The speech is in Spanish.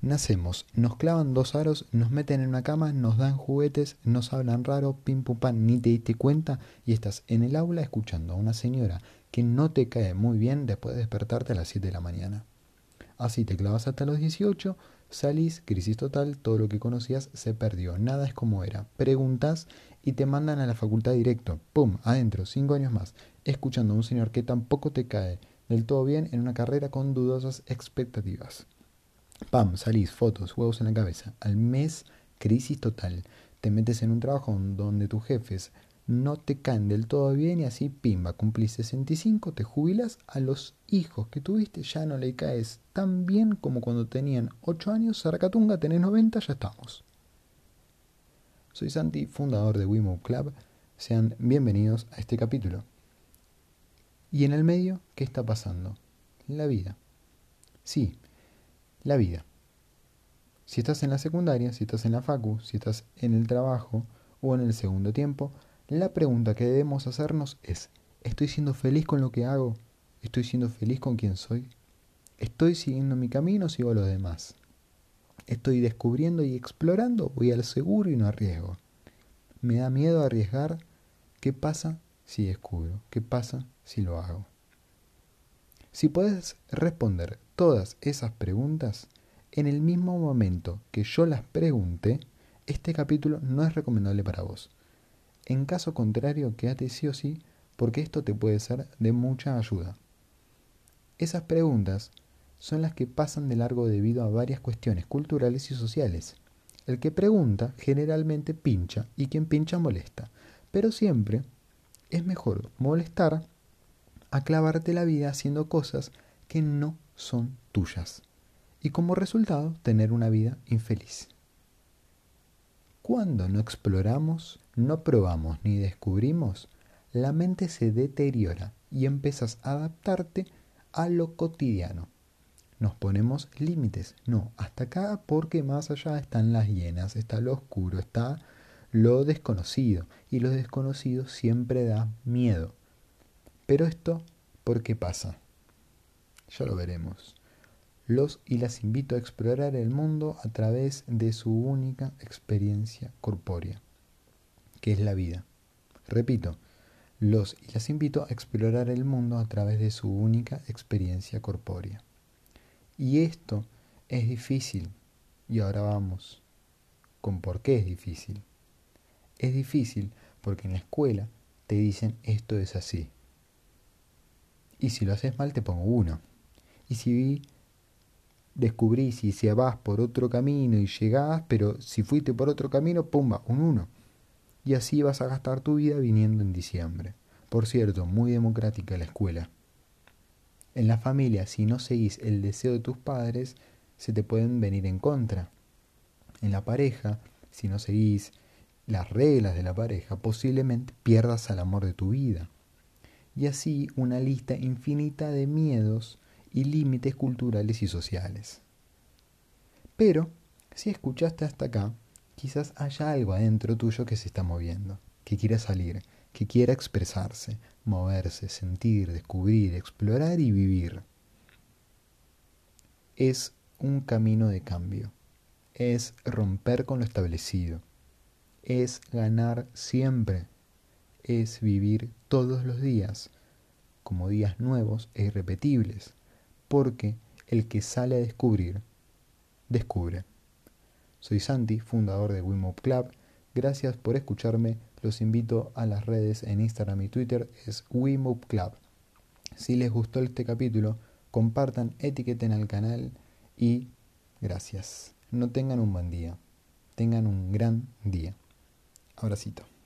Nacemos, nos clavan dos aros, nos meten en una cama, nos dan juguetes, nos hablan raro, pim pum pam, ni te diste cuenta y estás en el aula escuchando a una señora que no te cae muy bien después de despertarte a las 7 de la mañana. Así te clavas hasta los 18, salís, crisis total, todo lo que conocías se perdió, nada es como era. Preguntas y te mandan a la facultad directo, pum, adentro, cinco años más, escuchando a un señor que tampoco te cae del todo bien en una carrera con dudosas expectativas. Pam, salís, fotos, huevos en la cabeza. Al mes, crisis total. Te metes en un trabajo donde tus jefes no te caen del todo bien y así, pimba, cumplís 65, te jubilas, a los hijos que tuviste ya no le caes tan bien como cuando tenían 8 años, Zaracatunga, tenés 90, ya estamos. Soy Santi, fundador de WeMove Club. Sean bienvenidos a este capítulo. Y en el medio, ¿qué está pasando? La vida. Sí, la vida. Si estás en la secundaria, si estás en la facu, si estás en el trabajo o en el segundo tiempo, la pregunta que debemos hacernos es, ¿estoy siendo feliz con lo que hago? ¿Estoy siendo feliz con quien soy? ¿Estoy siguiendo mi camino o sigo a los demás? ¿Estoy descubriendo y explorando? ¿Voy al seguro y no arriesgo? ¿Me da miedo arriesgar? ¿Qué pasa si descubro? ¿Qué pasa si lo hago? Si puedes responder todas esas preguntas en el mismo momento que yo las pregunté, este capítulo no es recomendable para vos. En caso contrario, quédate sí o sí, porque esto te puede ser de mucha ayuda. Esas preguntas son las que pasan de largo debido a varias cuestiones culturales y sociales. El que pregunta generalmente pincha y quien pincha molesta, pero siempre es mejor molestar a clavarte la vida haciendo cosas que no son tuyas y como resultado tener una vida infeliz. Cuando no exploramos, no probamos ni descubrimos, la mente se deteriora y empiezas a adaptarte a lo cotidiano. Nos ponemos límites, no, hasta acá porque más allá están las hienas, está lo oscuro, está lo desconocido y lo desconocido siempre da miedo. Pero esto, ¿por qué pasa? Ya lo veremos. Los y las invito a explorar el mundo a través de su única experiencia corpórea, que es la vida. Repito, los y las invito a explorar el mundo a través de su única experiencia corpórea. Y esto es difícil. Y ahora vamos con por qué es difícil. Es difícil porque en la escuela te dicen esto es así. Y si lo haces mal te pongo uno. Y si descubrís y si vas por otro camino y llegás, pero si fuiste por otro camino, pumba, un 1. Y así vas a gastar tu vida viniendo en diciembre. Por cierto, muy democrática la escuela. En la familia, si no seguís el deseo de tus padres, se te pueden venir en contra. En la pareja, si no seguís las reglas de la pareja, posiblemente pierdas al amor de tu vida. Y así una lista infinita de miedos y límites culturales y sociales. Pero, si escuchaste hasta acá, quizás haya algo adentro tuyo que se está moviendo, que quiera salir, que quiera expresarse, moverse, sentir, descubrir, explorar y vivir. Es un camino de cambio, es romper con lo establecido, es ganar siempre, es vivir todos los días como días nuevos e irrepetibles, porque el que sale a descubrir, descubre. Soy Santi, fundador de WeMove Club. Gracias por escucharme. Los invito a las redes en Instagram y Twitter, es WeMove Club. Si les gustó este capítulo, compartan, etiqueten al canal y gracias. No tengan un buen día, tengan un gran día. Abracito.